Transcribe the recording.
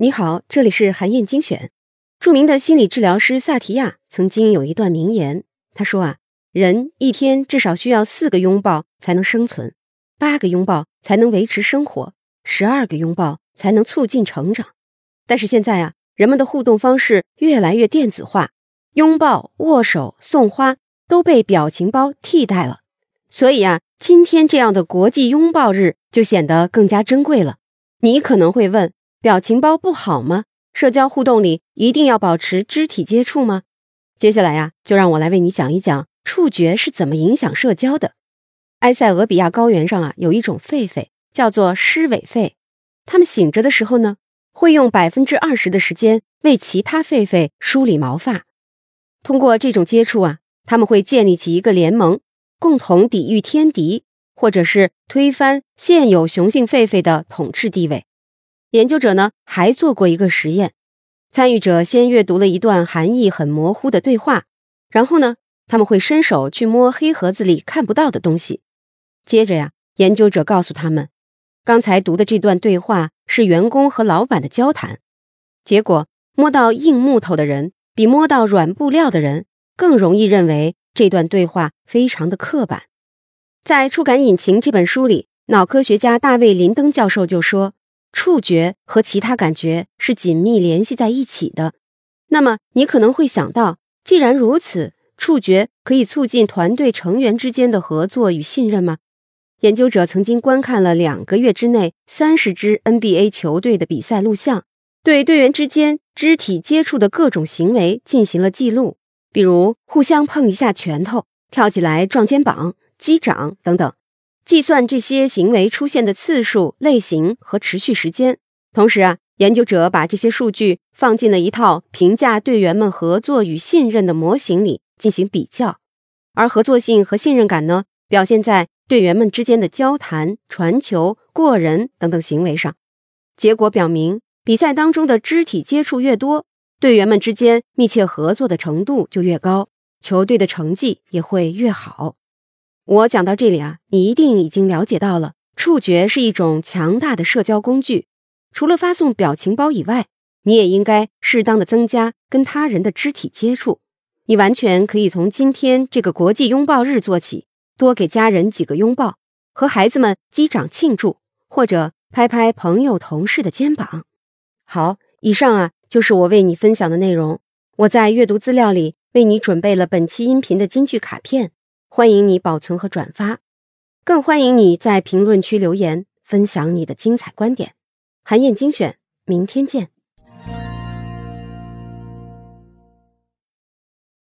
你好，这里是韩燕精选。著名的心理治疗师萨提亚曾经有一段名言，他说啊，人一天至少需要四个拥抱才能生存，八个拥抱才能维持生活，十二个拥抱才能促进成长。但是现在啊，人们的互动方式越来越电子化，拥抱、握手、送花都被表情包替代了。所以啊，今天这样的国际拥抱日就显得更加珍贵了。你可能会问。表情包不好吗？社交互动里一定要保持肢体接触吗？接下来呀，就让我来为你讲一讲触觉是怎么影响社交的。埃塞俄比亚高原上啊，有一种狒狒叫做狮尾狒，它们醒着的时候呢，会用百分之二十的时间为其他狒狒梳理毛发。通过这种接触啊，他们会建立起一个联盟，共同抵御天敌，或者是推翻现有雄性狒狒的统治地位。研究者呢还做过一个实验，参与者先阅读了一段含义很模糊的对话，然后呢他们会伸手去摸黑盒子里看不到的东西。接着呀，研究者告诉他们，刚才读的这段对话是员工和老板的交谈。结果摸到硬木头的人比摸到软布料的人更容易认为这段对话非常的刻板。在《触感引擎》这本书里，脑科学家大卫林登教授就说。触觉和其他感觉是紧密联系在一起的。那么，你可能会想到，既然如此，触觉可以促进团队成员之间的合作与信任吗？研究者曾经观看了两个月之内三十支 NBA 球队的比赛录像，对队员之间肢体接触的各种行为进行了记录，比如互相碰一下拳头、跳起来撞肩膀、击掌等等。计算这些行为出现的次数、类型和持续时间。同时啊，研究者把这些数据放进了一套评价队员们合作与信任的模型里进行比较。而合作性和信任感呢，表现在队员们之间的交谈、传球、过人等等行为上。结果表明，比赛当中的肢体接触越多，队员们之间密切合作的程度就越高，球队的成绩也会越好。我讲到这里啊，你一定已经了解到了，触觉是一种强大的社交工具。除了发送表情包以外，你也应该适当的增加跟他人的肢体接触。你完全可以从今天这个国际拥抱日做起，多给家人几个拥抱，和孩子们击掌庆祝，或者拍拍朋友同事的肩膀。好，以上啊就是我为你分享的内容。我在阅读资料里为你准备了本期音频的金句卡片。欢迎你保存和转发，更欢迎你在评论区留言分享你的精彩观点。韩燕精选，明天见。